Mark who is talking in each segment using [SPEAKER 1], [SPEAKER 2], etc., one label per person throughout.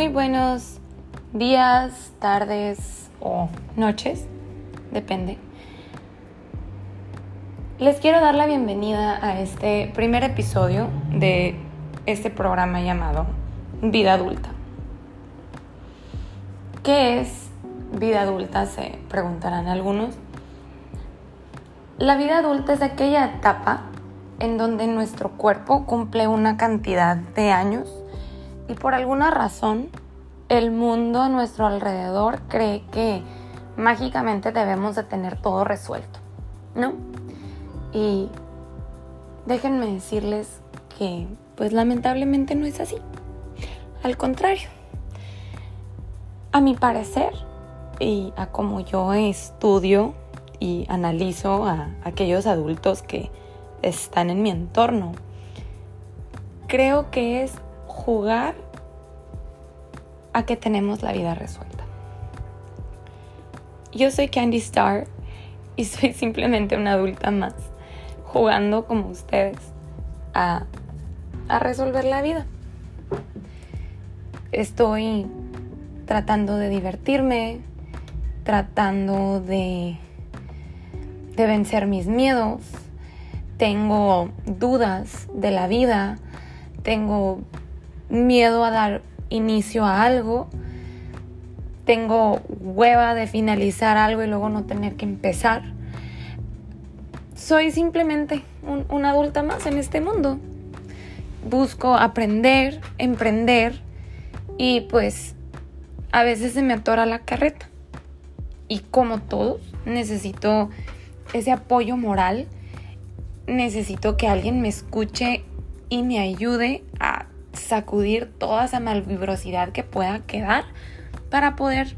[SPEAKER 1] Muy buenos días, tardes o noches, depende. Les quiero dar la bienvenida a este primer episodio de este programa llamado Vida Adulta. ¿Qué es vida adulta? Se preguntarán algunos. La vida adulta es aquella etapa en donde nuestro cuerpo cumple una cantidad de años y por alguna razón el mundo a nuestro alrededor cree que mágicamente debemos de tener todo resuelto, ¿no? Y déjenme decirles que pues lamentablemente no es así. Al contrario, a mi parecer y a como yo estudio y analizo a aquellos adultos que están en mi entorno, creo que es jugar a que tenemos la vida resuelta. Yo soy Candy Star y soy simplemente una adulta más, jugando como ustedes a, resolver la vida. Estoy tratando de divertirme, tratando de, de vencer mis miedos, tengo dudas de la vida, tengo miedo a dar inicio a algo, tengo hueva de finalizar algo y luego no tener que empezar. Soy simplemente un, una adulta más en este mundo. Busco aprender, emprender y pues a veces se me atora la carreta. Y como todos, necesito ese apoyo moral, necesito que alguien me escuche y me ayude a sacudir toda esa malvibrosidad que pueda quedar para poder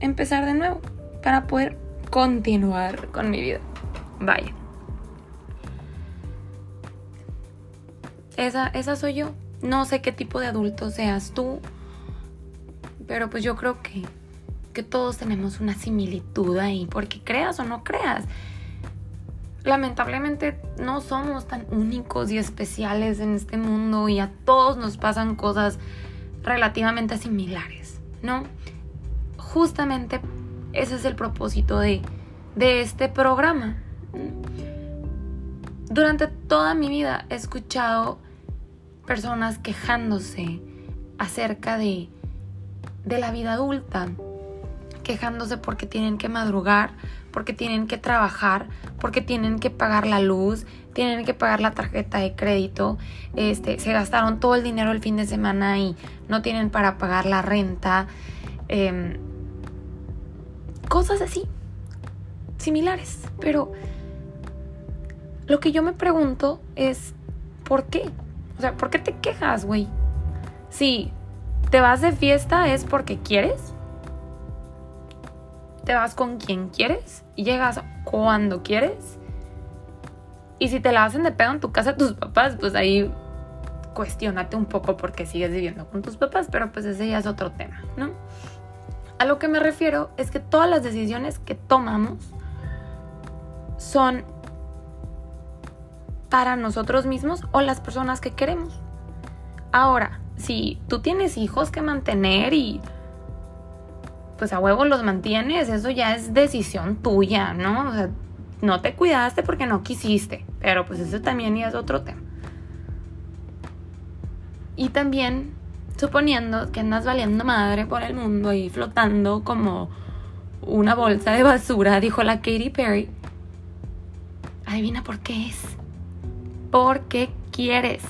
[SPEAKER 1] empezar de nuevo, para poder continuar con mi vida. Vaya. Esa, esa soy yo. No sé qué tipo de adulto seas tú, pero pues yo creo que, que todos tenemos una similitud ahí, porque creas o no creas lamentablemente no somos tan únicos y especiales en este mundo y a todos nos pasan cosas relativamente similares, ¿no? Justamente ese es el propósito de, de este programa. Durante toda mi vida he escuchado personas quejándose acerca de, de la vida adulta, quejándose porque tienen que madrugar, porque tienen que trabajar, porque tienen que pagar la luz, tienen que pagar la tarjeta de crédito, este, se gastaron todo el dinero el fin de semana y no tienen para pagar la renta, em, cosas así, similares. Pero lo que yo me pregunto es, ¿por qué? O sea, ¿por qué te quejas, güey? Si te vas de fiesta es porque quieres te vas con quien quieres llegas cuando quieres. Y si te la hacen de pedo en tu casa tus papás, pues ahí cuestionate un poco porque sigues viviendo con tus papás, pero pues ese ya es otro tema, ¿no? A lo que me refiero es que todas las decisiones que tomamos son para nosotros mismos o las personas que queremos. Ahora, si tú tienes hijos que mantener y pues a huevo los mantienes, eso ya es decisión tuya, ¿no? O sea, no te cuidaste porque no quisiste, pero pues eso también ya es otro tema. Y también, suponiendo que andas valiendo madre por el mundo y flotando como una bolsa de basura, dijo la Katy Perry, adivina por qué es. Porque quieres,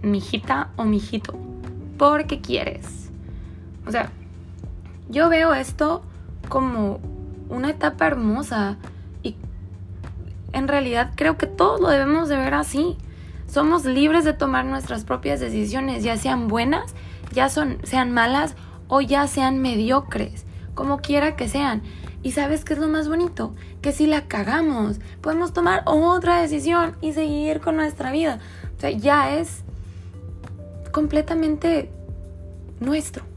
[SPEAKER 1] mijita o mijito. Porque quieres. O sea, yo veo esto como una etapa hermosa y en realidad creo que todos lo debemos de ver así. Somos libres de tomar nuestras propias decisiones, ya sean buenas, ya son, sean malas o ya sean mediocres, como quiera que sean. Y sabes qué es lo más bonito? Que si la cagamos, podemos tomar otra decisión y seguir con nuestra vida. O sea, ya es completamente nuestro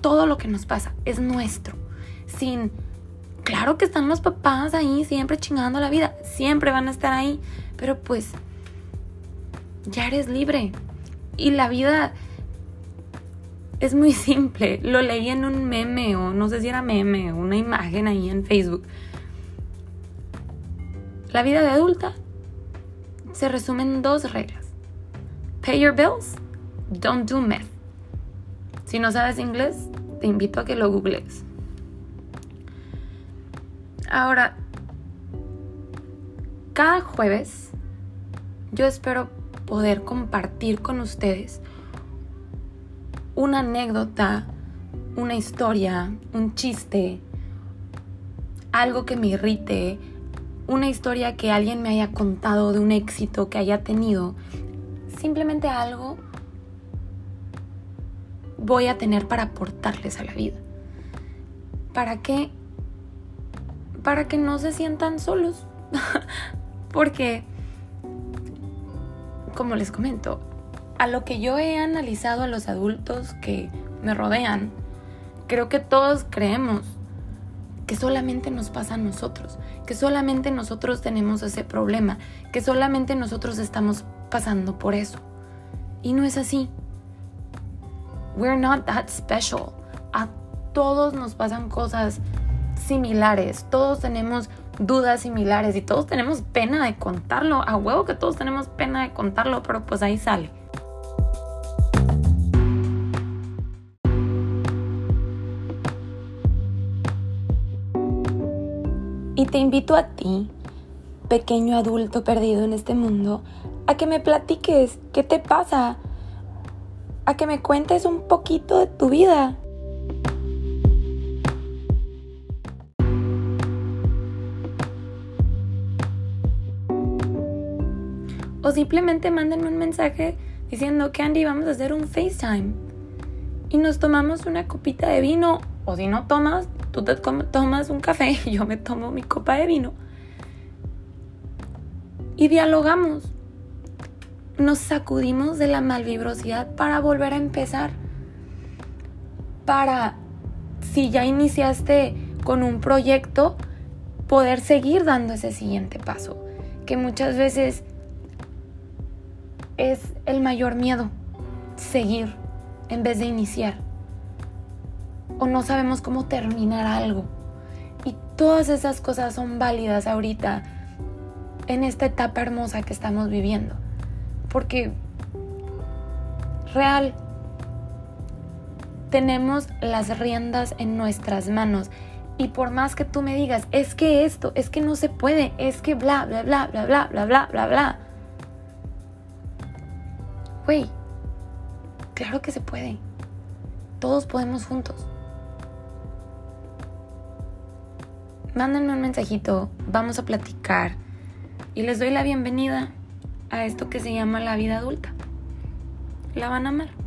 [SPEAKER 1] todo lo que nos pasa es nuestro. Sin, claro que están los papás ahí siempre chingando la vida, siempre van a estar ahí, pero pues ya eres libre. Y la vida Es muy simple. Lo leí en un meme o no sé si era meme o una imagen ahí en Facebook. La vida de adulta se resume en dos reglas. Pay your bills, don't do meth. Si no sabes inglés, te invito a que lo googles. Ahora, cada jueves yo espero poder compartir con ustedes una anécdota, una historia, un chiste, algo que me irrite, una historia que alguien me haya contado de un éxito que haya tenido, simplemente algo voy a tener para aportarles a la vida. ¿Para qué? Para que no se sientan solos. Porque, como les comento, a lo que yo he analizado a los adultos que me rodean, creo que todos creemos que solamente nos pasa a nosotros, que solamente nosotros tenemos ese problema, que solamente nosotros estamos pasando por eso. Y no es así. We're not that special. A todos nos pasan cosas similares, todos tenemos dudas similares y todos tenemos pena de contarlo. A huevo que todos tenemos pena de contarlo, pero pues ahí sale. Y te invito a ti, pequeño adulto perdido en este mundo, a que me platiques qué te pasa, a que me cuentes un poquito de tu vida. O simplemente mándenme un mensaje diciendo, Candy, vamos a hacer un FaceTime. Y nos tomamos una copita de vino. O si no tomas, tú te tomas un café y yo me tomo mi copa de vino. Y dialogamos. Nos sacudimos de la malvibrosidad para volver a empezar. Para, si ya iniciaste con un proyecto, poder seguir dando ese siguiente paso. Que muchas veces es el mayor miedo, seguir en vez de iniciar o no sabemos cómo terminar algo. Y todas esas cosas son válidas ahorita en esta etapa hermosa que estamos viviendo. Porque real, tenemos las riendas en nuestras manos. Y por más que tú me digas, es que esto, es que no se puede, es que bla, bla, bla, bla, bla, bla, bla, bla, bla. Güey, claro que se puede. Todos podemos juntos. mándenme un mensajito, vamos a platicar y les doy la bienvenida a esto que se llama la vida adulta. La van a amar.